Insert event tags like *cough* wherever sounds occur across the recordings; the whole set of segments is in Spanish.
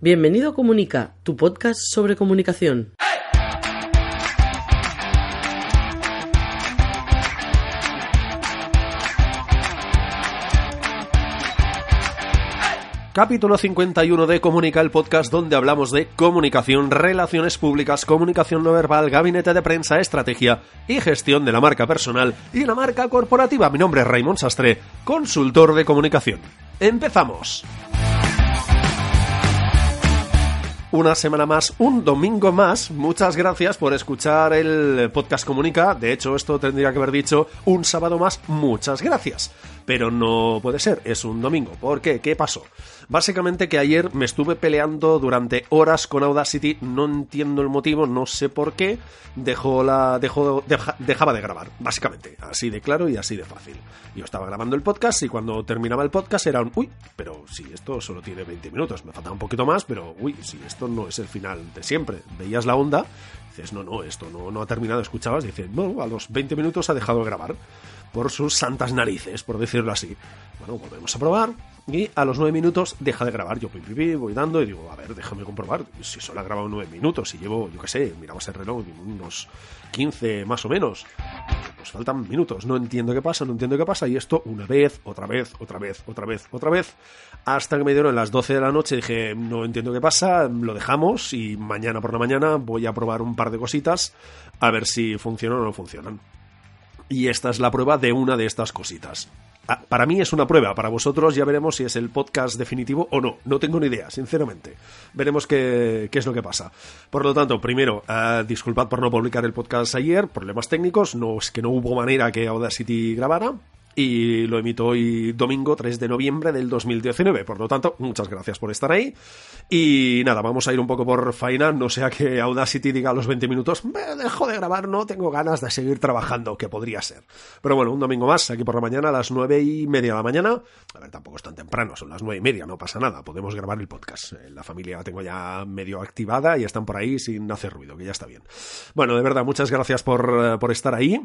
Bienvenido a Comunica, tu podcast sobre comunicación. Capítulo 51 de Comunica, el podcast donde hablamos de comunicación, relaciones públicas, comunicación no verbal, gabinete de prensa, estrategia y gestión de la marca personal y la marca corporativa. Mi nombre es Raymond Sastre, consultor de comunicación. ¡Empezamos! Una semana más, un domingo más. Muchas gracias por escuchar el podcast Comunica. De hecho, esto tendría que haber dicho un sábado más. Muchas gracias. Pero no puede ser, es un domingo. ¿Por qué? ¿Qué pasó? Básicamente que ayer me estuve peleando durante horas con Audacity, no entiendo el motivo, no sé por qué, dejó la, dejó, dejaba de grabar, básicamente, así de claro y así de fácil. Yo estaba grabando el podcast y cuando terminaba el podcast era un, uy, pero si esto solo tiene 20 minutos, me falta un poquito más, pero uy, si esto no es el final de siempre. Veías la onda, dices, no, no, esto no, no ha terminado, escuchabas, dices, no, a los 20 minutos ha dejado de grabar por sus santas narices, por decirlo así. Bueno, volvemos a probar, y a los nueve minutos deja de grabar. Yo voy dando y digo, a ver, déjame comprobar. Si solo ha grabado nueve minutos y llevo, yo qué sé, miramos el reloj, unos 15 más o menos. Pues faltan minutos, no entiendo qué pasa, no entiendo qué pasa. Y esto una vez, otra vez, otra vez, otra vez, otra vez. Hasta que me dieron las 12 de la noche dije, no entiendo qué pasa, lo dejamos y mañana por la mañana voy a probar un par de cositas a ver si funcionan o no funcionan. Y esta es la prueba de una de estas cositas. Ah, para mí es una prueba, para vosotros ya veremos si es el podcast definitivo o no. No tengo ni idea, sinceramente. Veremos qué, es lo que pasa. Por lo tanto, primero, uh, disculpad por no publicar el podcast ayer, problemas técnicos, no es que no hubo manera que Audacity grabara y lo emito hoy domingo 3 de noviembre del 2019. Por lo tanto, muchas gracias por estar ahí. Y nada, vamos a ir un poco por faena, no sea que Audacity diga a los 20 minutos, me dejo de grabar, no tengo ganas de seguir trabajando, que podría ser. Pero bueno, un domingo más, aquí por la mañana a las 9 y media de la mañana. A ver, tampoco es tan temprano, son las 9 y media, no pasa nada, podemos grabar el podcast. Eh, la familia la tengo ya medio activada y están por ahí sin hacer ruido, que ya está bien. Bueno, de verdad, muchas gracias por, eh, por estar ahí.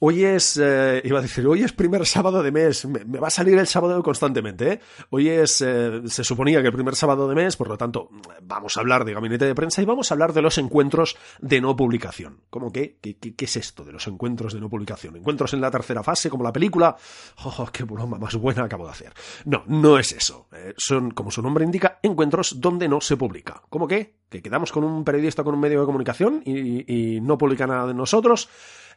Hoy es, eh, iba a decir, hoy es primer sábado de mes, me, va a salir el sábado constantemente, ¿eh? Hoy es, eh, se suponía que el primer sábado de mes, por lo tanto, vamos a hablar de gabinete de prensa y vamos a hablar de los encuentros de no publicación. ¿Cómo qué? ¿Qué, qué, es esto de los encuentros de no publicación? ¿Encuentros en la tercera fase, como la película? ¡Oh, qué broma más buena acabo de hacer! No, no es eso. Eh, son, como su nombre indica, encuentros donde no se publica. ¿Cómo qué? ¿Que quedamos con un periodista con un medio de comunicación y no publica nada de nosotros?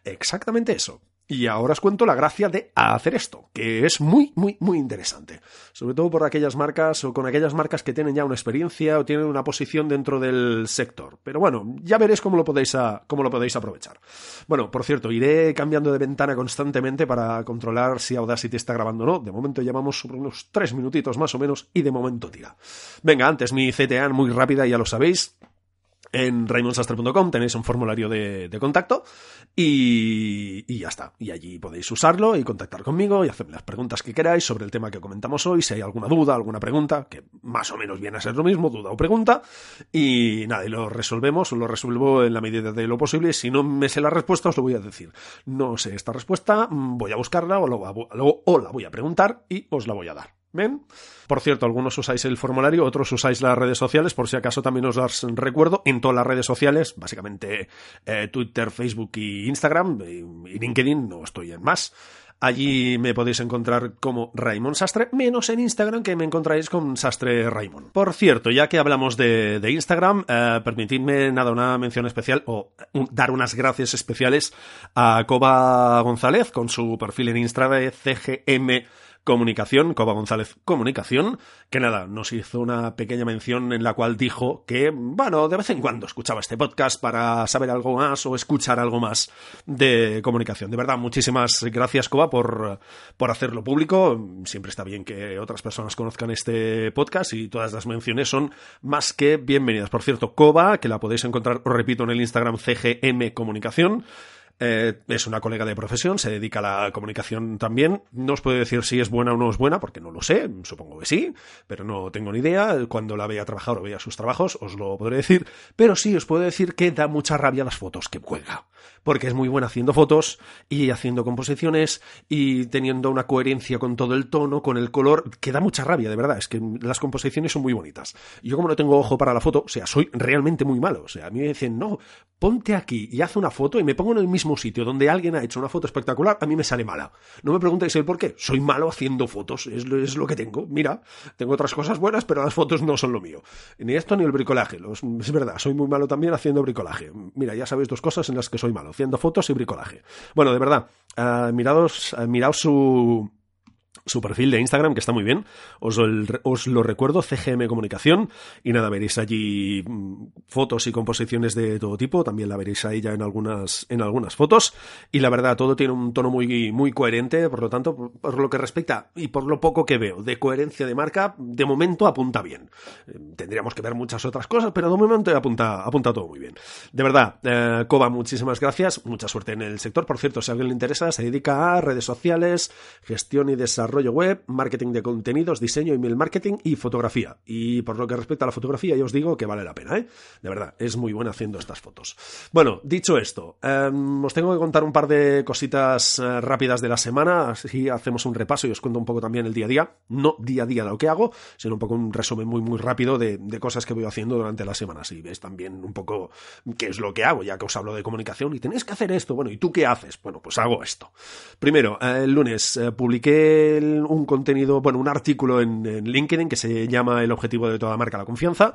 Exactamente eso. Y ahora os cuento la gracia de hacer esto, que es muy, muy, muy interesante. Sobre todo por aquellas marcas o con aquellas marcas que tienen ya una experiencia o tienen una posición dentro del sector. Pero bueno, ya veréis cómo lo podéis, cómo lo podéis aprovechar. Bueno, por cierto, iré cambiando de ventana constantemente para controlar si Audacity está grabando o no. De momento llevamos sobre unos tres minutitos más o menos y de momento tira. Venga, antes mi CTA muy rápida, ya lo sabéis. En raymondsastre.com tenéis un formulario de, contacto y, y, ya está. Y allí podéis usarlo y contactar conmigo y hacerme las preguntas que queráis sobre el tema que comentamos hoy. Si hay alguna duda, alguna pregunta, que más o menos viene a ser lo mismo, duda o pregunta. Y nada, y lo resolvemos, lo resuelvo en la medida de lo posible. Si no me sé la respuesta, os lo voy a decir. No sé esta respuesta, voy a buscarla o, o la voy a preguntar y os la voy a dar. Por cierto, algunos usáis el formulario, otros usáis las redes sociales, por si acaso también os las recuerdo, en todas las redes sociales, básicamente eh, Twitter, Facebook y Instagram, y LinkedIn, no estoy en más. Allí me podéis encontrar como Raymond Sastre, menos en Instagram que me encontráis con Sastre Raymond. Por cierto, ya que hablamos de, Instagram, eh, permitidme nada, una mención especial o dar unas gracias especiales a Coba González con su perfil en Instagram de CGM Comunicación, Coba González Comunicación, que nada, nos hizo una pequeña mención en la cual dijo que, bueno, de vez en cuando escuchaba este podcast para saber algo más o escuchar algo más de comunicación. De verdad, muchísimas gracias, Coba, por, por hacerlo público. Siempre está bien que otras personas conozcan este podcast y todas las menciones son más que bienvenidas. Por cierto, Coba, que la podéis encontrar, os repito, en el Instagram CGM Comunicación Eh, es una colega de profesión, se dedica a la comunicación también. No os puedo decir si es buena o no es buena, porque no lo sé, supongo que sí, pero no tengo ni idea. Cuando la vea trabajar o vea sus trabajos, os lo podré decir. Pero sí os puedo decir que da mucha rabia las fotos que cuelga, porque es muy buena haciendo fotos y haciendo composiciones y teniendo una coherencia con todo el tono, con el color, que da mucha rabia, de verdad. Es que las composiciones son muy bonitas. Yo como no tengo ojo para la foto, o sea, soy realmente muy malo. O sea, a mí me dicen, no, ponte aquí y haz una foto y me pongo en el mismo sitio donde alguien ha hecho una foto espectacular, a mí me sale mala. No me preguntéis el por qué. Soy malo haciendo fotos, es, es lo que tengo. Mira, tengo otras cosas buenas, pero las fotos no son lo mío. Ni esto ni el bricolaje. es verdad, soy muy malo también haciendo bricolaje. Mira, ya sabéis dos cosas en las que soy malo, haciendo fotos y bricolaje. Bueno, de verdad, uh, mirados, uh, miraos su su perfil de Instagram, que está muy bien. Os, os, lo recuerdo, CGM Comunicación. Y nada, veréis allí mm, fotos y composiciones de todo tipo. También la veréis a ella en algunas, en algunas fotos. Y la verdad, todo tiene un tono muy, muy coherente. Por lo tanto, por, lo que respecta y por lo poco que veo de coherencia de marca, de momento apunta bien. Eh, tendríamos que ver muchas otras cosas, pero de momento apunta, apunta todo muy bien. De verdad, eh, Coba, muchísimas gracias. Mucha suerte en el sector. Por cierto, si a alguien le interesa, se dedica a redes sociales, gestión y desarrollo desarrollo web, marketing de contenidos, diseño, email marketing y fotografía. Y por lo que respecta a la fotografía, ya os digo que vale la pena, ¿eh? De verdad, es muy buena haciendo estas fotos. Bueno, dicho esto, em, os tengo que contar un par de cositas eh, rápidas de la semana, así hacemos un repaso y os cuento un poco también el día a día. No día a día lo que hago, sino un poco un resumen muy, muy rápido de, cosas que voy haciendo durante la semana. Así ves también un poco qué es lo que hago, ya que os hablo de comunicación y tenéis que hacer esto. Bueno, ¿y tú qué haces? Bueno, pues hago esto. Primero, eh, el lunes eh, publiqué un contenido, bueno, un artículo en, LinkedIn que se llama El objetivo de toda marca, la confianza.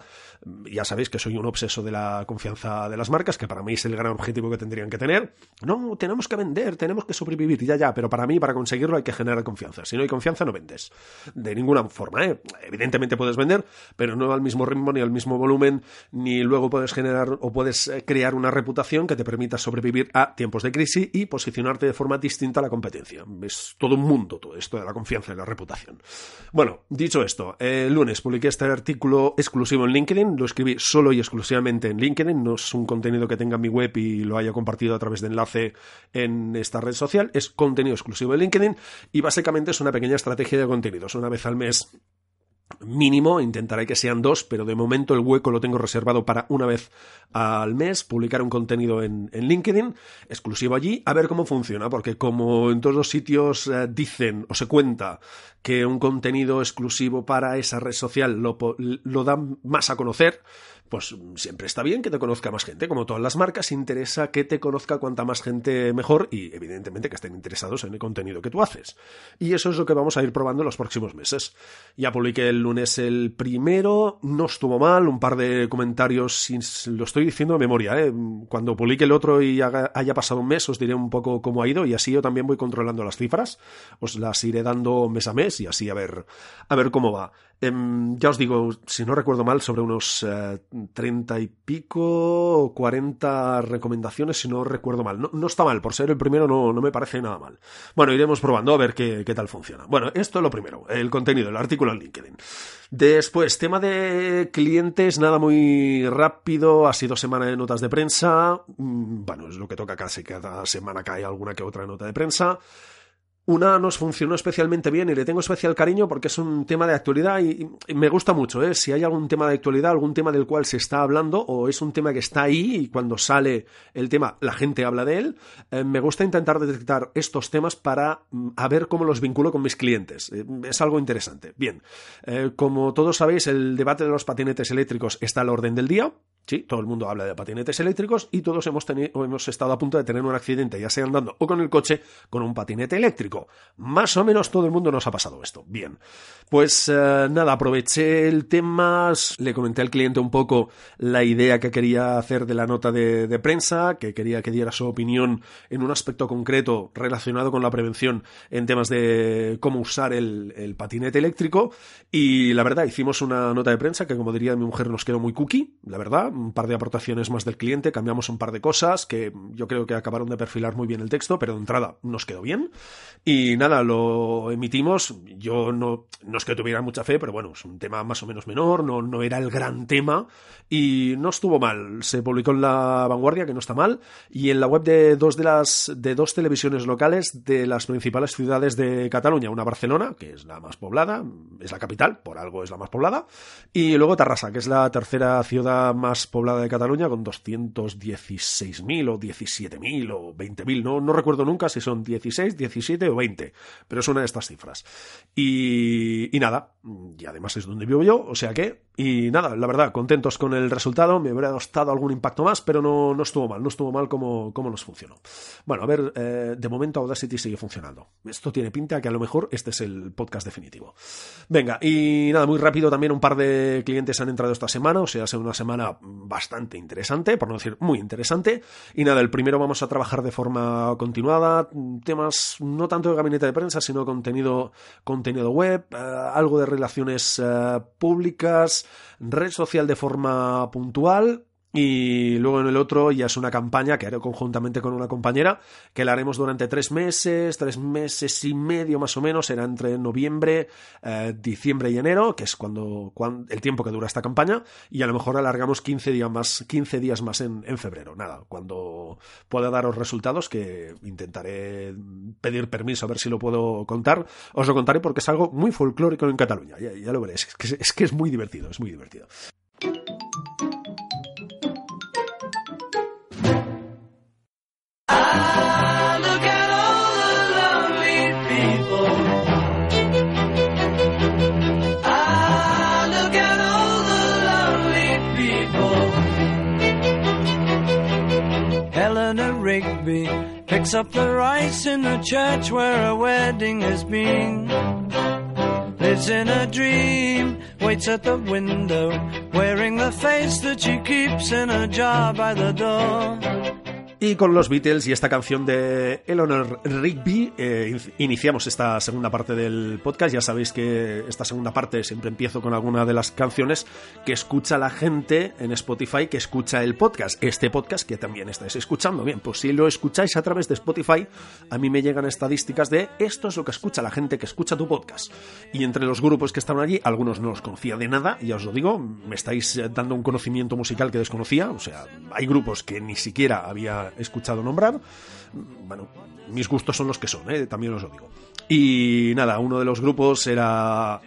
Ya sabéis que soy un obseso de la confianza de las marcas, que para mí es el gran objetivo que tendrían que tener. No, tenemos que vender, tenemos que sobrevivir, ya, ya, pero para mí, para conseguirlo hay que generar confianza. Si no hay confianza, no vendes. De ninguna forma, ¿eh? Evidentemente puedes vender, pero no al mismo ritmo, ni al mismo volumen, ni luego puedes generar o puedes eh, crear una reputación que te permita sobrevivir a tiempos de crisis y posicionarte de forma distinta a la competencia. Es todo un mundo todo esto de la confianza la reputación. Bueno, dicho esto, el lunes publiqué este artículo exclusivo en LinkedIn, lo escribí solo y exclusivamente en LinkedIn, no es un contenido que tenga en mi web y lo haya compartido a través de enlace en esta red social, es contenido exclusivo en LinkedIn y básicamente es una pequeña estrategia de contenidos. Una vez al mes mínimo, intentaré que sean dos, pero de momento el hueco lo tengo reservado para una vez al mes, publicar un contenido en, LinkedIn, exclusivo allí, a ver cómo funciona, porque como en todos los sitios eh, dicen o se cuenta que un contenido exclusivo para esa red social lo, lo dan más a conocer, pues siempre está bien que te conozca más gente. Como todas las marcas, interesa que te conozca cuanta más gente mejor y evidentemente que estén interesados en el contenido que tú haces. Y eso es lo que vamos a ir probando en los próximos meses. Ya publiqué el lunes el primero, no estuvo mal, un par de comentarios, lo estoy diciendo de memoria, ¿eh? cuando publique el otro y haya pasado un mes os diré un poco cómo ha ido y así yo también voy controlando las cifras, os las iré dando mes a mes y así a ver, a ver cómo va. Em, ya os digo, si no recuerdo mal, sobre unos eh, treinta y pico o cuarenta recomendaciones, si no recuerdo mal. No, está mal, por ser el primero no, no, me parece nada mal. Bueno, iremos probando a ver qué, qué tal funciona. Bueno, esto es lo primero, el contenido, el artículo en LinkedIn. Después, tema de clientes, nada muy rápido, ha sido semana de notas de prensa. Mm, bueno, es lo que toca casi cada semana cae alguna que otra nota de prensa. Una nos funcionó especialmente bien y le tengo especial cariño porque es un tema de actualidad y, me gusta mucho. ¿eh? Si hay algún tema de actualidad, algún tema del cual se está hablando o es un tema que está ahí y cuando sale el tema la gente habla de él, eh, me gusta intentar detectar estos temas para mm, a ver cómo los vinculo con mis clientes. Eh, es algo interesante. Bien, eh, como todos sabéis, el debate de los patinetes eléctricos está al orden del día. Sí, todo el mundo habla de patinetes eléctricos y todos hemos, tenido, hemos estado a punto de tener un accidente, ya sea andando o con el coche, con un patinete eléctrico. Más o menos todo el mundo nos ha pasado esto. Bien, pues eh, nada, aproveché el tema, le comenté al cliente un poco la idea que quería hacer de la nota de, prensa, que quería que diera su opinión en un aspecto concreto relacionado con la prevención en temas de cómo usar el, el patinete eléctrico. Y la verdad, hicimos una nota de prensa que, como diría mi mujer, nos quedó muy cookie, la verdad un par de aportaciones más del cliente, cambiamos un par de cosas que yo creo que acabaron de perfilar muy bien el texto, pero de entrada nos quedó bien. Y nada, lo emitimos. Yo no, no es que tuviera mucha fe, pero bueno, es un tema más o menos menor, no, no era el gran tema y no estuvo mal. Se publicó en la vanguardia, que no está mal, y en la web de dos de las de dos televisiones locales de las principales ciudades de Cataluña, una Barcelona, que es la más poblada, es la capital, por algo es la más poblada, y luego Tarrasa, que es la tercera ciudad más poblada de Cataluña, con 216.000 o 17.000 o 20.000, no, no recuerdo nunca si son 16, 17 o 20, pero es una de estas cifras. Y, nada, y además es donde vivo yo, o sea que, y nada, la verdad, contentos con el resultado, me hubiera costado algún impacto más, pero no, no estuvo mal, no estuvo mal como, como nos funcionó. Bueno, a ver, eh, de momento Audacity sigue funcionando. Esto tiene pinta que a lo mejor este es el podcast definitivo. Venga, y nada, muy rápido también un par de clientes han entrado esta semana, o sea, ha sido una semana bastante interesante, por no decir muy interesante. Y nada, el primero vamos a trabajar de forma continuada, temas no tanto de gabinete de prensa, sino contenido, contenido web, eh, algo de relaciones eh, públicas, red social de forma puntual y luego en el otro ya es una campaña que haré conjuntamente con una compañera, que la haremos durante tres meses, tres meses y medio más o menos, será entre noviembre, eh, diciembre y enero, que es cuando, el tiempo que dura esta campaña, y a lo mejor alargamos 15 días más, 15 días más en, febrero. Nada, cuando pueda daros resultados, que intentaré pedir permiso a ver si lo puedo contar, os lo contaré porque es algo muy folclórico en Cataluña, ya, lo veréis, es que es muy divertido, es muy divertido. Rigby picks up the rice in the church where a wedding has been. Lives in a dream, waits at the window, wearing the face that she keeps in a jar by the door. Y con los Beatles y esta canción de Eleanor Rigby eh, iniciamos esta segunda parte del podcast. Ya sabéis que esta segunda parte siempre empiezo con alguna de las canciones que escucha la gente en Spotify, que escucha el podcast. Este podcast que también estáis escuchando. Bien, pues si lo escucháis a través de Spotify, a mí me llegan estadísticas de esto es lo que escucha la gente que escucha tu podcast. Y entre los grupos que estaban allí, algunos no los conocía de nada, ya os lo digo, me estáis dando un conocimiento musical que desconocía. O sea, hay grupos que ni siquiera había escuchado nombrar. Bueno, mis gustos son los que son, ¿eh? también os lo digo. Y nada, uno de los grupos era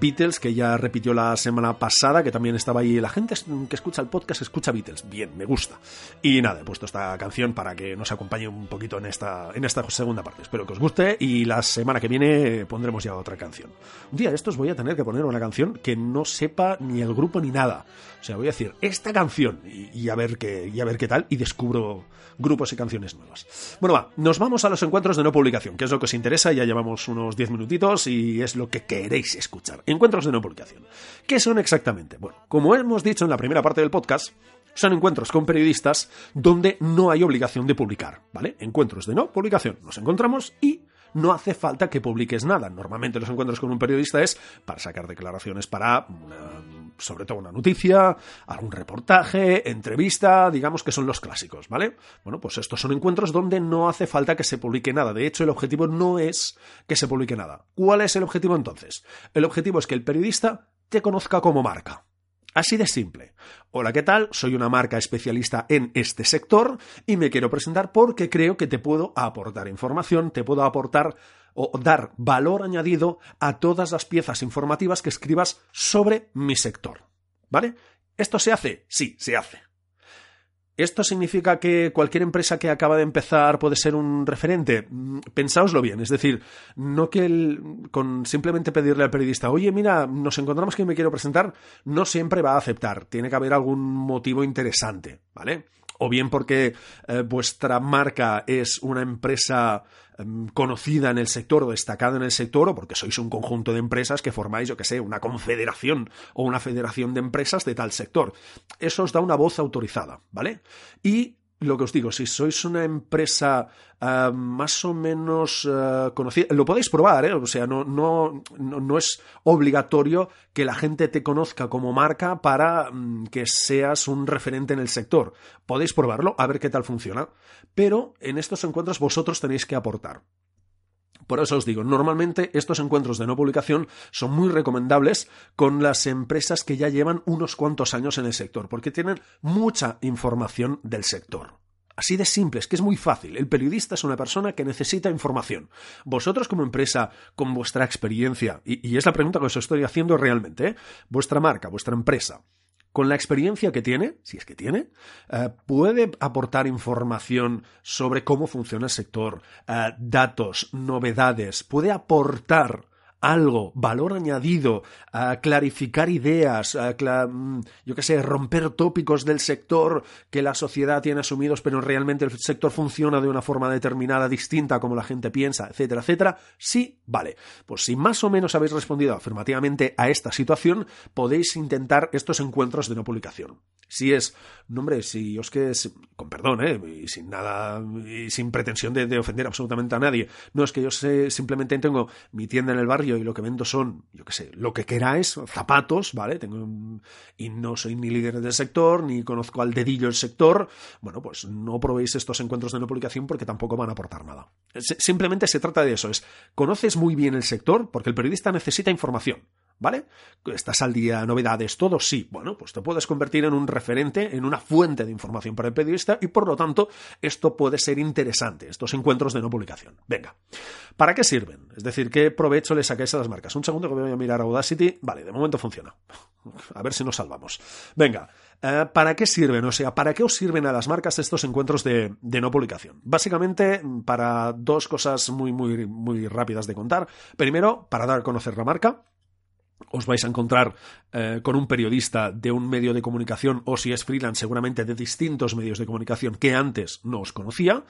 Beatles, que ya repitió la semana pasada, que también estaba ahí. La gente que escucha el podcast escucha Beatles. Bien, me gusta. Y nada, he puesto esta canción para que nos acompañe un poquito en esta, en esta segunda parte. Espero que os guste y la semana que viene pondremos ya otra canción. Un día de estos voy a tener que poner una canción que no sepa ni el grupo ni nada. O sea, voy a decir esta canción y, a, ver qué, y a ver qué tal y descubro grupos y canciones nuevas. Bueno, va, nos vamos a los encuentros de no publicación, que es lo que os interesa. Ya llevamos unos 10 minutitos y es lo que queréis escuchar. Encuentros de no publicación. ¿Qué son exactamente? Bueno, como hemos dicho en la primera parte del podcast, son encuentros con periodistas donde no hay obligación de publicar, ¿vale? Encuentros de no publicación. Nos encontramos y no hace falta que publiques nada. Normalmente los encuentros con un periodista es para sacar declaraciones para, sobre todo una noticia, algún reportaje, entrevista, digamos que son los clásicos, ¿vale? Bueno, pues estos son encuentros donde no hace falta que se publique nada. De hecho, el objetivo no es que se publique nada. ¿Cuál es el objetivo entonces? El objetivo es que el periodista te conozca como marca. Así de simple. Hola, ¿qué tal? Soy una marca especialista en este sector y me quiero presentar porque creo que te puedo aportar información, te puedo aportar o dar valor añadido a todas las piezas informativas que escribas sobre mi sector. ¿Vale? ¿Esto se hace? Sí, se hace. ¿Esto significa que cualquier empresa que acaba de empezar puede ser un referente? Mm, pensáoslo bien, es decir, no que con simplemente pedirle al periodista, oye, mira, nos encontramos que me quiero presentar, no siempre va a aceptar, tiene que haber algún motivo interesante, ¿vale? o bien porque eh, vuestra marca es una empresa em, conocida en el sector o destacada en el sector, o porque sois un conjunto de empresas que formáis, yo que sé, una confederación o una federación de empresas de tal sector. Eso os da una voz autorizada, ¿vale? Y lo que os digo, si sois una empresa uh, más o menos uh, conocida, lo podéis probar, ¿eh? o sea, no, no, no, no, es obligatorio que la gente te conozca como marca para um, que seas un referente en el sector. Podéis probarlo, a ver qué tal funciona. Pero en estos encuentros vosotros tenéis que aportar. Por eso os digo, normalmente estos encuentros de no publicación son muy recomendables con las empresas que ya llevan unos cuantos años en el sector, porque tienen mucha información del sector. Así de simple, es que es muy fácil. El periodista es una persona que necesita información. Vosotros como empresa, con vuestra experiencia, y, y es la pregunta que os estoy haciendo realmente, ¿eh? vuestra marca, vuestra empresa, con la experiencia que tiene, si es que tiene, eh, puede aportar información sobre cómo funciona el sector, eh, datos, novedades, puede aportar algo, valor añadido, a clarificar ideas, a mm, yo qué sé, romper tópicos del sector que la sociedad tiene asumidos, pero realmente el sector funciona de una forma determinada, distinta como la gente piensa, etcétera, etcétera. Sí, vale. Pues si más o menos habéis respondido afirmativamente a esta situación, podéis intentar estos encuentros de no publicación. Si es, no hombre, si os que, perdón, ¿eh? y sin nada, y sin pretensión de, de ofender absolutamente a nadie, no es que yo sé, simplemente tengo mi tienda en el barrio y lo que vendo son, yo qué sé, lo que queráis, zapatos, ¿vale? Tengo y no soy ni líder del sector, ni conozco al dedillo el sector, bueno, pues no probéis estos encuentros de no publicación porque tampoco van a aportar nada. Simplemente se trata de eso, es, conoces muy bien el sector porque el periodista necesita información. ¿Vale? ¿Estás al día, novedades, todo? Sí. Bueno, pues te puedes convertir en un referente, en una fuente de información para el periodista y por lo tanto esto puede ser interesante, estos encuentros de no publicación. Venga, ¿para qué sirven? Es decir, ¿qué provecho le sacáis a las marcas? Un segundo que voy a mirar Audacity. Vale, de momento funciona. *laughs* A ver si nos salvamos. Venga, eh, ¿para qué sirven? O sea, ¿para qué os sirven a las marcas estos encuentros de, de, no publicación? Básicamente, para dos cosas muy, muy, muy rápidas de contar. Primero, para dar a conocer la marca os vais a encontrar eh, con un periodista de un medio de comunicación o si es freelance seguramente de distintos medios de comunicación que antes no os conocía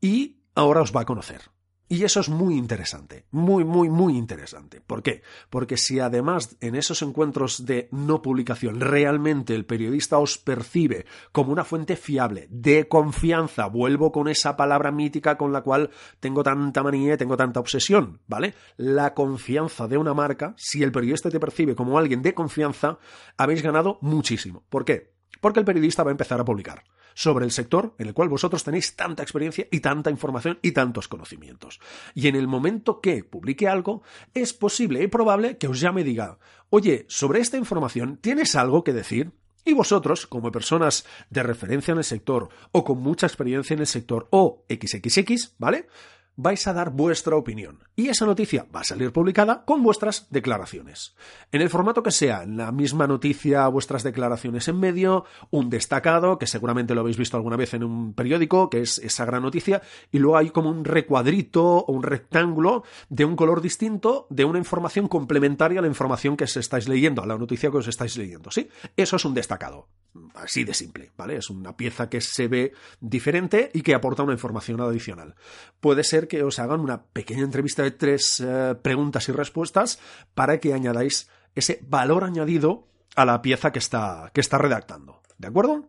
y ahora os va a conocer. Y eso es muy interesante, muy, muy, muy interesante. ¿Por qué? Porque si además en esos encuentros de no publicación realmente el periodista os percibe como una fuente fiable, de confianza, vuelvo con esa palabra mítica con la cual tengo tanta manía, tengo tanta obsesión, ¿vale? La confianza de una marca, si el periodista te percibe como alguien de confianza, habéis ganado muchísimo. ¿Por qué? Porque el periodista va a empezar a publicar sobre el sector en el cual vosotros tenéis tanta experiencia y tanta información y tantos conocimientos. Y en el momento que publique algo, es posible y probable que os llame y diga, oye, sobre esta información, ¿tienes algo que decir? Y vosotros, como personas de referencia en el sector o con mucha experiencia en el sector o XXX, ¿vale? Vais a dar vuestra opinión. Y esa noticia va a salir publicada con vuestras declaraciones. En el formato que sea, la misma noticia, vuestras declaraciones en medio, un destacado, que seguramente lo habéis visto alguna vez en un periódico, que es esa gran noticia, y luego hay como un recuadrito o un rectángulo de un color distinto de una información complementaria a la información que os estáis leyendo, a la noticia que os estáis leyendo. ¿Sí? Eso es un destacado. Así de simple, ¿vale? Es una pieza que se ve diferente y que aporta una información adicional. Puede ser que os hagan una pequeña entrevista de tres eh, preguntas y respuestas para que añadáis ese valor añadido a la pieza que está, que está redactando. ¿De acuerdo?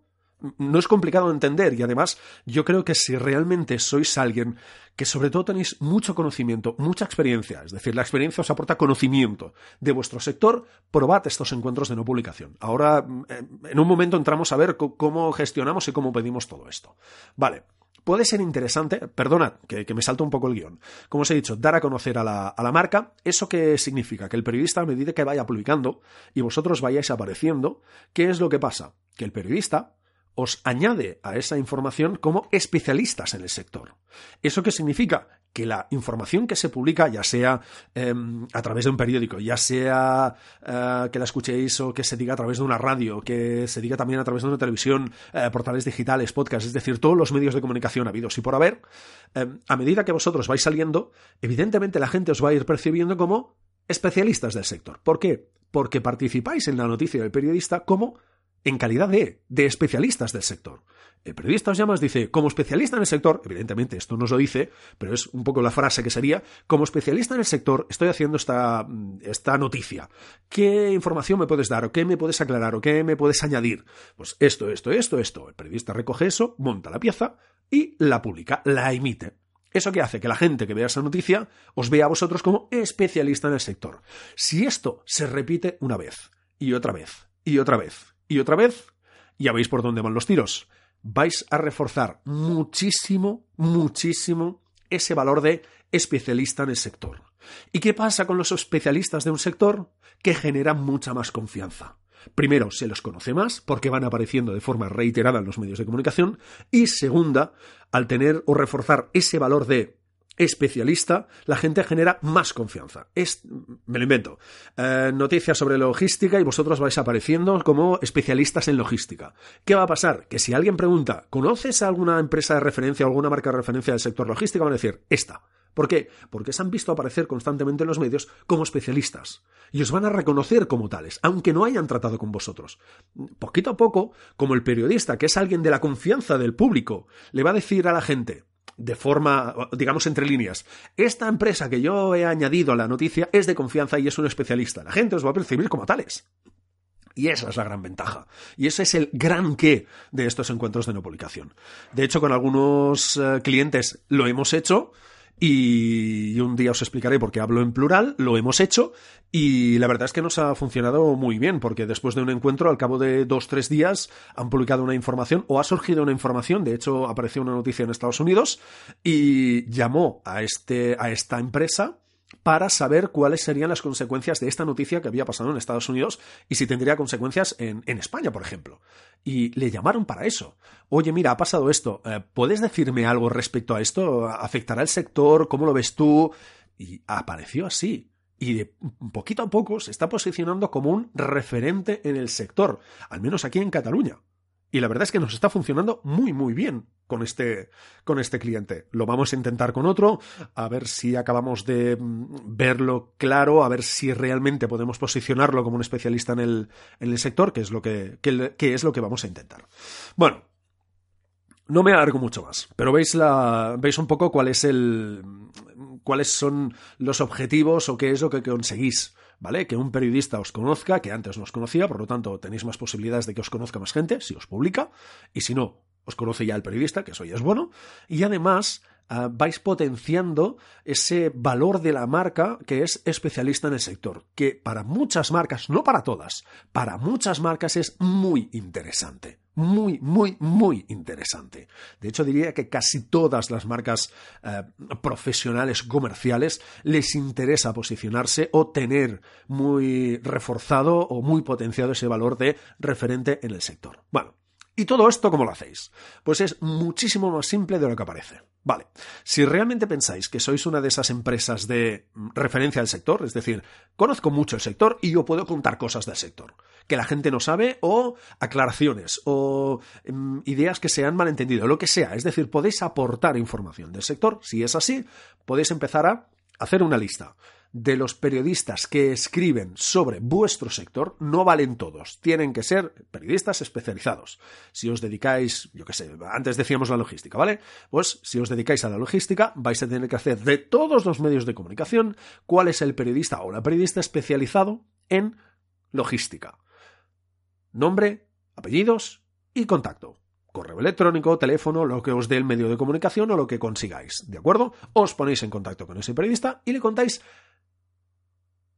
No es complicado de entender y además yo creo que si realmente sois alguien que sobre todo tenéis mucho conocimiento, mucha experiencia, es decir, la experiencia os aporta conocimiento de vuestro sector, probad estos encuentros de no publicación. Ahora, eh, en un momento entramos a ver cómo gestionamos y cómo pedimos todo esto. Vale, puede ser interesante, perdonad que, me salto un poco el guion, como os he dicho, dar a conocer a la, a la marca, ¿eso qué significa? Que el periodista a medida que vaya publicando y vosotros vayáis apareciendo, ¿qué es lo que pasa? Que el periodista os añade a esa información como especialistas en el sector. ¿Eso qué significa? Que la información que se publica, ya sea eh, a través de un periódico, ya sea eh, que la escuchéis o que se diga a través de una radio, que se diga también a través de una televisión, eh, portales digitales, podcasts, es decir, todos los medios de comunicación habidos y por haber, a medida que vosotros vais saliendo, evidentemente la gente os va a ir percibiendo como especialistas del sector. ¿Por qué? Porque participáis en la noticia del periodista como en calidad de, de especialistas del sector. El periodista os llama, dice, como especialista en el sector, evidentemente esto no os lo dice, pero es un poco la frase que sería, como especialista en el sector estoy haciendo esta, esta noticia. ¿Qué información me puedes dar? ¿O qué me puedes aclarar? ¿O qué me puedes añadir? Pues esto, esto, esto, esto. El periodista recoge eso, monta la pieza y la publica, la emite. ¿Eso qué hace? Que la gente que vea esa noticia os vea a vosotros como especialista en el sector. Si esto se repite una vez, y otra vez, y otra vez, y otra vez, ya veis por dónde van los tiros vais a reforzar muchísimo, muchísimo ese valor de especialista en el sector. ¿Y qué pasa con los especialistas de un sector? Que generan mucha más confianza. Primero, se los conoce más porque van apareciendo de forma reiterada en los medios de comunicación. Y segunda, al tener o reforzar ese valor de especialista, la gente genera más confianza. Es, me lo invento. Eh, noticias sobre logística y vosotros vais apareciendo como especialistas en logística. ¿Qué va a pasar? Que si alguien pregunta, ¿conoces alguna empresa de referencia o alguna marca de referencia del sector logístico? Van a decir, esta. ¿Por qué? Porque se han visto aparecer constantemente en los medios como especialistas. Y os van a reconocer como tales, aunque no hayan tratado con vosotros. Poquito a poco, como el periodista, que es alguien de la confianza del público, le va a decir a la gente, de forma, digamos, entre líneas. Esta empresa que yo he añadido a la noticia es de confianza y es un especialista. La gente os va a percibir como tales. Y esa es la gran ventaja. Y ese es el gran qué de estos encuentros de no publicación. De hecho, con algunos eh, clientes lo hemos hecho y un día os explicaré por qué hablo en plural, lo hemos hecho y la verdad es que nos ha funcionado muy bien porque después de un encuentro, al cabo de dos, tres días, han publicado una información o ha surgido una información, de hecho apareció una noticia en Estados Unidos y llamó a, este, a esta empresa para saber cuáles serían las consecuencias de esta noticia que había pasado en Estados Unidos y si tendría consecuencias en, España, por ejemplo. Y le llamaron para eso. Oye, mira, ha pasado esto. Eh, ¿Puedes decirme algo respecto a esto? ¿Afectará el sector? ¿Cómo lo ves tú? Y apareció así. Y de poquito a poco se está posicionando como un referente en el sector, al menos aquí en Cataluña. Y la verdad es que nos está funcionando muy, muy bien con este, con este cliente. Lo vamos a intentar con otro, a ver si acabamos de mm, verlo claro, a ver si realmente podemos posicionarlo como un especialista en el, en el sector, que es lo que, que, es lo que vamos a intentar. Bueno, no me alargo mucho más, pero veis la, veis un poco cuál es el, cuáles son los objetivos o qué es lo que conseguís ¿vale? Que un periodista os conozca, que antes no os conocía, por lo tanto tenéis más posibilidades de que os conozca más gente si os publica, y si no, os conoce ya el periodista, que eso ya es bueno, y además ah, vais potenciando ese valor de la marca que es especialista en el sector, que para muchas marcas, no para todas, para muchas marcas es muy interesante muy, muy, muy interesante. De hecho, diría que casi todas las marcas eh, profesionales comerciales les interesa posicionarse o tener muy reforzado o muy potenciado ese valor de referente en el sector. Bueno, ¿y todo esto cómo lo hacéis? Pues es muchísimo más simple de lo que parece. Vale, si realmente pensáis que sois una de esas empresas de referencia al sector, es decir, conozco mucho el sector y yo puedo contar cosas del sector que la gente no sabe o aclaraciones o em, ideas que se han malentendido, lo que sea, es decir, podéis aportar información del sector, si es así, podéis empezar a hacer una lista de los periodistas que escriben sobre vuestro sector no valen todos, tienen que ser periodistas especializados. Si os dedicáis, yo qué sé, antes decíamos la logística, ¿vale? Pues si os dedicáis a la logística, vais a tener que hacer de todos los medios de comunicación cuál es el periodista o la periodista especializado en logística. Nombre, apellidos y contacto correo electrónico, teléfono, lo que os dé el medio de comunicación o lo que consigáis, ¿de acuerdo? Os ponéis en contacto con ese periodista y le contáis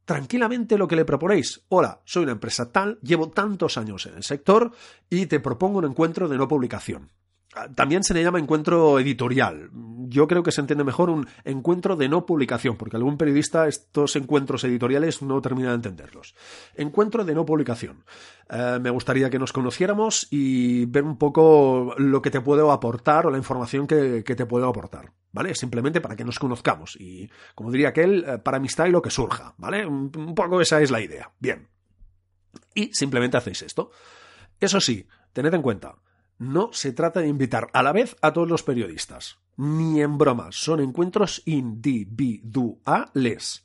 tranquilamente lo que le proponéis. Hola, soy una empresa tal, llevo tantos años en el sector y te propongo un encuentro de no publicación. Ah, también se le llama encuentro editorial. Yo creo que se entiende mejor un encuentro de no publicación, porque algún periodista estos encuentros editoriales no termina de entenderlos. Encuentro de no publicación. Eh, me gustaría que nos conociéramos y ver un poco lo que te puedo aportar o la información que, te puedo aportar. ¿Vale? Simplemente para que nos conozcamos y, como diría aquel, eh, para amistad y lo que surja. ¿Vale? un poco esa es la idea. Bien. Y simplemente hacéis esto. Eso sí, tened en cuenta no se trata de invitar a la vez a todos los periodistas. Ni en broma, son encuentros individuales.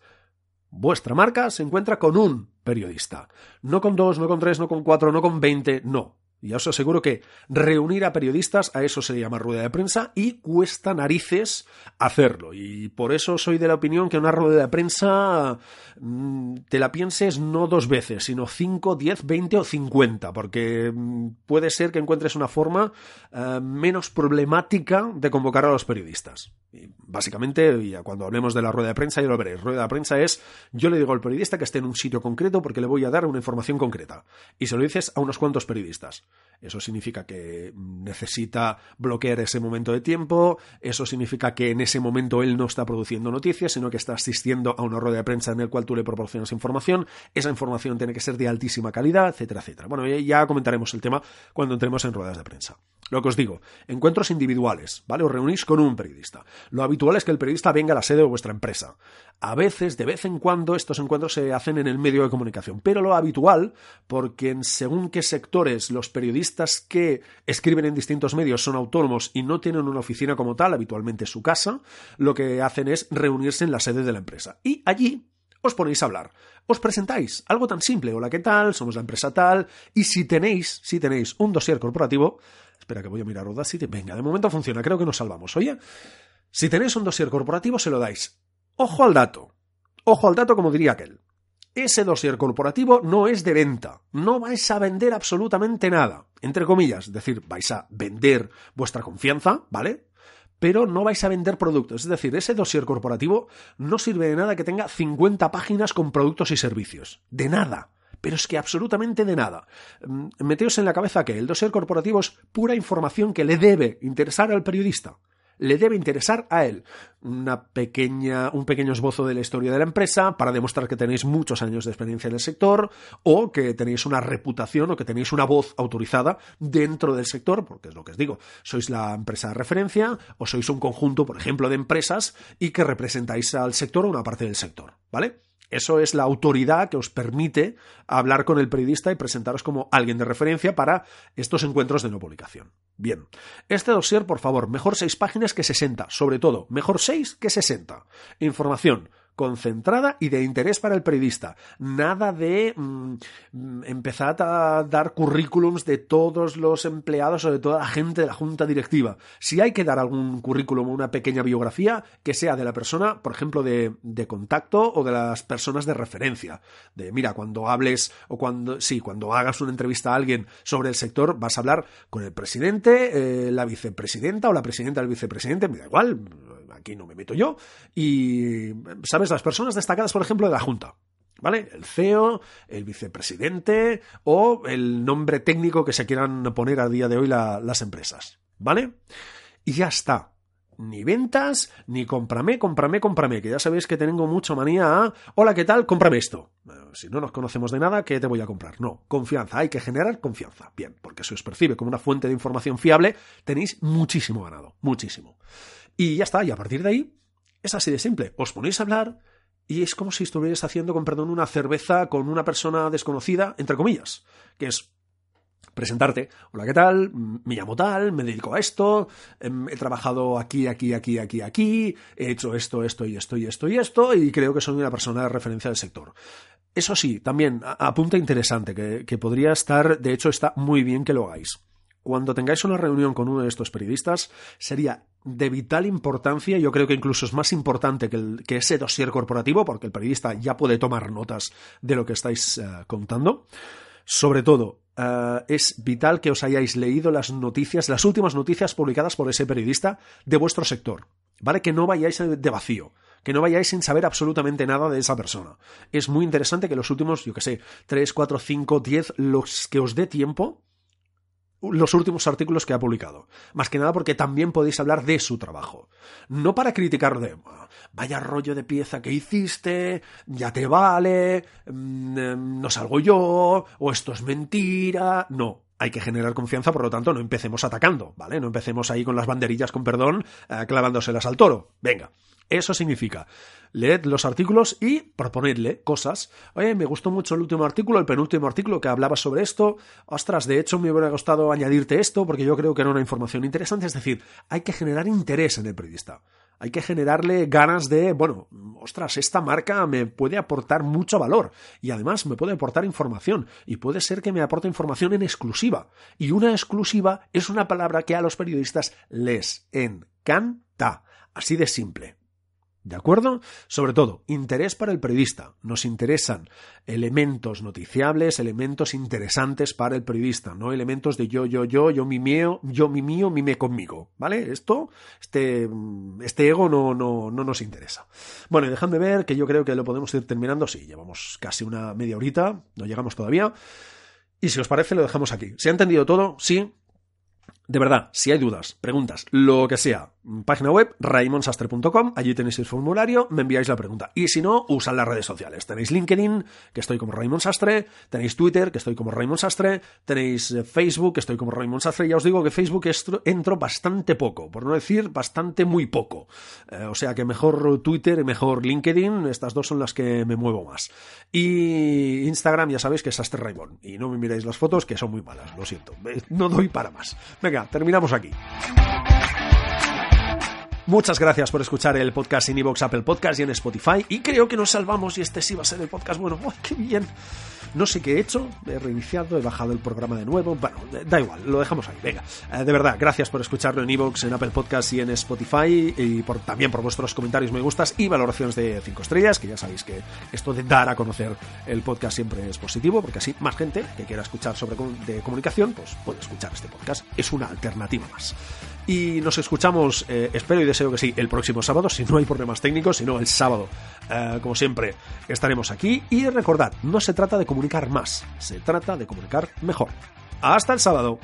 vuestra marca se encuentra con un periodista. No con dos, no con tres, no con cuatro, no con veinte, no. Y os aseguro que reunir a periodistas, a eso se llama rueda de prensa, y cuesta narices hacerlo. Y por eso soy de la opinión que una rueda de prensa mm, te la pienses no dos veces, sino cinco, diez, veinte o cincuenta, porque mm, puede ser que encuentres una forma eh, menos problemática de convocar a los periodistas. Básicamente, ya cuando hablemos de la rueda de prensa, ya lo veréis. Rueda de prensa es, yo le digo al periodista que esté en un sitio concreto porque le voy a dar una información concreta. Y se lo dices a unos cuantos periodistas. Eso significa que necesita bloquear ese momento de tiempo, eso significa que en ese momento él no está produciendo noticias, sino que está asistiendo a una rueda de prensa en el cual tú le proporcionas información, esa información tiene que ser de altísima calidad, etcétera, etcétera. Bueno, ya comentaremos el tema cuando entremos en ruedas de prensa. Lo que os digo, encuentros individuales, ¿vale? Os reunís con un periodista. Lo habitual es que el periodista venga a la sede de vuestra empresa. A veces, de vez en cuando, estos encuentros se hacen en el medio de comunicación, pero lo habitual, porque en según qué sectores los periodistas que escriben en distintos medios son autónomos y no tienen una oficina como tal, habitualmente su casa, lo que hacen es reunirse en la sede de la empresa. Y allí os ponéis a hablar. Os presentáis algo tan simple, hola, ¿qué tal? Somos la empresa tal, y si tenéis, si tenéis un dossier corporativo, Espera que voy a mirar Audacity. Venga, de momento funciona, creo que nos salvamos. Oye, si tenéis un dossier corporativo, se lo dais. Ojo al dato. Ojo al dato, como diría aquel. Ese dossier corporativo no es de venta. No vais a vender absolutamente nada. Entre comillas, es decir, vais a vender vuestra confianza, ¿vale? Pero no vais a vender productos. Es decir, ese dossier corporativo no sirve de nada que tenga 50 páginas con productos y servicios. De nada pero es que absolutamente de nada. Mm, meteos en la cabeza que el dossier corporativo es pura información que le debe interesar al periodista. Le debe interesar a él. Una pequeña, un pequeño esbozo de la historia de la empresa para demostrar que tenéis muchos años de experiencia en el sector o que tenéis una reputación o que tenéis una voz autorizada dentro del sector, porque es lo que os digo, sois la empresa de referencia o sois un conjunto, por ejemplo, de empresas y que representáis al sector o una parte del sector, ¿vale? Eso es la autoridad que os permite hablar con el periodista y presentaros como alguien de referencia para estos encuentros de no publicación. Bien, este dossier, por favor, mejor seis páginas que 60, sobre todo, mejor seis que 60. Información, concentrada y de interés para el periodista. Nada de mm, empezar a dar currículums de todos los empleados o de toda la gente de la junta directiva. Si hay que dar algún currículum o una pequeña biografía, que sea de la persona, por ejemplo, de, contacto o de las personas de referencia. De, mira, cuando hables o cuando, sí, cuando hagas una entrevista a alguien sobre el sector, vas a hablar con el presidente, eh, la vicepresidenta o la presidenta del vicepresidente, me da igual, aquí no me meto yo, y, ¿sabes? Las personas destacadas, por ejemplo, de la Junta. ¿Vale? El CEO, el vicepresidente o el nombre técnico que se quieran poner a día de hoy las empresas. ¿Vale? Y ya está. Ni ventas, ni cómprame, cómprame, cómprame, que ya sabéis que tengo mucha manía a, hola, ¿qué tal? Cómprame esto. Si no nos conocemos de nada, ¿qué te voy a comprar? No, confianza, hay que generar confianza. Bien, porque si os percibe como una fuente de información fiable, tenéis muchísimo ganado, muchísimo. Y ya está, y a partir de ahí es así de simple. Os ponéis a hablar y es como si estuvierais haciendo, con perdón, una cerveza con una persona desconocida, entre comillas, que es presentarte. Hola, ¿qué tal? Me llamo tal, me dedico a esto, em, he trabajado aquí, aquí, aquí, aquí, aquí, he hecho esto, esto y esto y esto y esto, y creo que soy una persona de referencia del sector. Eso sí, también apunta interesante, que, que podría estar, de hecho está muy bien que lo hagáis. Cuando tengáis una reunión con uno de estos periodistas, sería de vital importancia, yo creo que incluso es más importante que, ese dossier corporativo, porque el periodista ya puede tomar notas de lo que estáis eh, contando. Sobre todo, eh, es vital que os hayáis leído las noticias, las últimas noticias publicadas por ese periodista de vuestro sector. ¿Vale? Que no vayáis de vacío que no vayáis sin saber absolutamente nada de esa persona. Es muy interesante que los últimos, yo que sé, 3, 4, 5, 10, los que os dé tiempo, los últimos artículos que ha publicado. Más que nada porque también podéis hablar de su trabajo. No para criticar de, vaya rollo de pieza que hiciste, ya te vale, mm, em, no salgo yo, o esto es mentira. No, hay que generar confianza, por lo tanto, no empecemos atacando, ¿vale? No empecemos ahí con las banderillas, con perdón, eh, clavándoselas al toro. Venga, Eso significa, leed los artículos y proponedle cosas. Oye, me gustó mucho el último artículo, el penúltimo artículo que hablaba sobre esto. Ostras, de hecho me hubiera gustado añadirte esto porque yo creo que era una información interesante. Es decir, hay que generar interés en el periodista. Hay que generarle ganas de, bueno, ostras, esta marca me puede aportar mucho valor y además me puede aportar información y puede ser que me aporte información en exclusiva. Y una exclusiva es una palabra que a los periodistas les encanta. Así de simple. ¿De acuerdo? Sobre todo, interés para el periodista. Nos interesan elementos noticiables, elementos interesantes para el periodista, no elementos de yo, yo, yo, yo mi mío, yo mi mío, mime conmigo. ¿Vale? Esto, este, este ego no, no, no nos interesa. Bueno, y dejadme ver que yo creo que lo podemos ir terminando. Sí, llevamos casi una media horita, no llegamos todavía. Y si os parece, lo dejamos aquí. ¿Se ha entendido todo? Sí. De verdad, si hay dudas, preguntas, lo que sea, página web raimonsastre.com, allí tenéis el formulario, me enviáis la pregunta. Y si no, usad las redes sociales. Tenéis LinkedIn, que estoy como Raymond Sastre, tenéis Twitter, que estoy como Raymond Sastre, tenéis eh, Facebook, que estoy como Raymond Sastre. Ya os digo que Facebook entro bastante poco, por no decir bastante muy poco. Eh, o sea que mejor Twitter y mejor LinkedIn, estas dos son las que me muevo más. Y Instagram, ya sabéis que es Sastre Raymond. Y no me miráis las fotos, que son muy malas, lo siento. No doy para más. Venga, terminamos aquí. Muchas gracias por escuchar el podcast en iVoox, Apple Podcast y en Spotify. Y creo que nos salvamos y este sí va a ser el podcast bueno. ¡Ay, qué bien! No sé qué he hecho, he reiniciado, he bajado el programa de nuevo. Bueno, da igual, lo dejamos ahí. Venga, eh, de verdad, gracias por escucharlo en iVoox, en Apple Podcast y en Spotify. Y por, también por vuestros comentarios, me gustas y valoraciones de 5 estrellas, que ya sabéis que esto de dar a conocer el podcast siempre es positivo, porque así más gente que quiera escuchar sobre de comunicación, pues puede escuchar este podcast. Es una alternativa más. Y nos escuchamos, eh, espero y deseo que sí, el próximo sábado, si no hay problemas técnicos, sino el sábado. Eh, como siempre, estaremos aquí. Y recordad, no se trata de comunicar más, se trata de comunicar mejor. Hasta el sábado.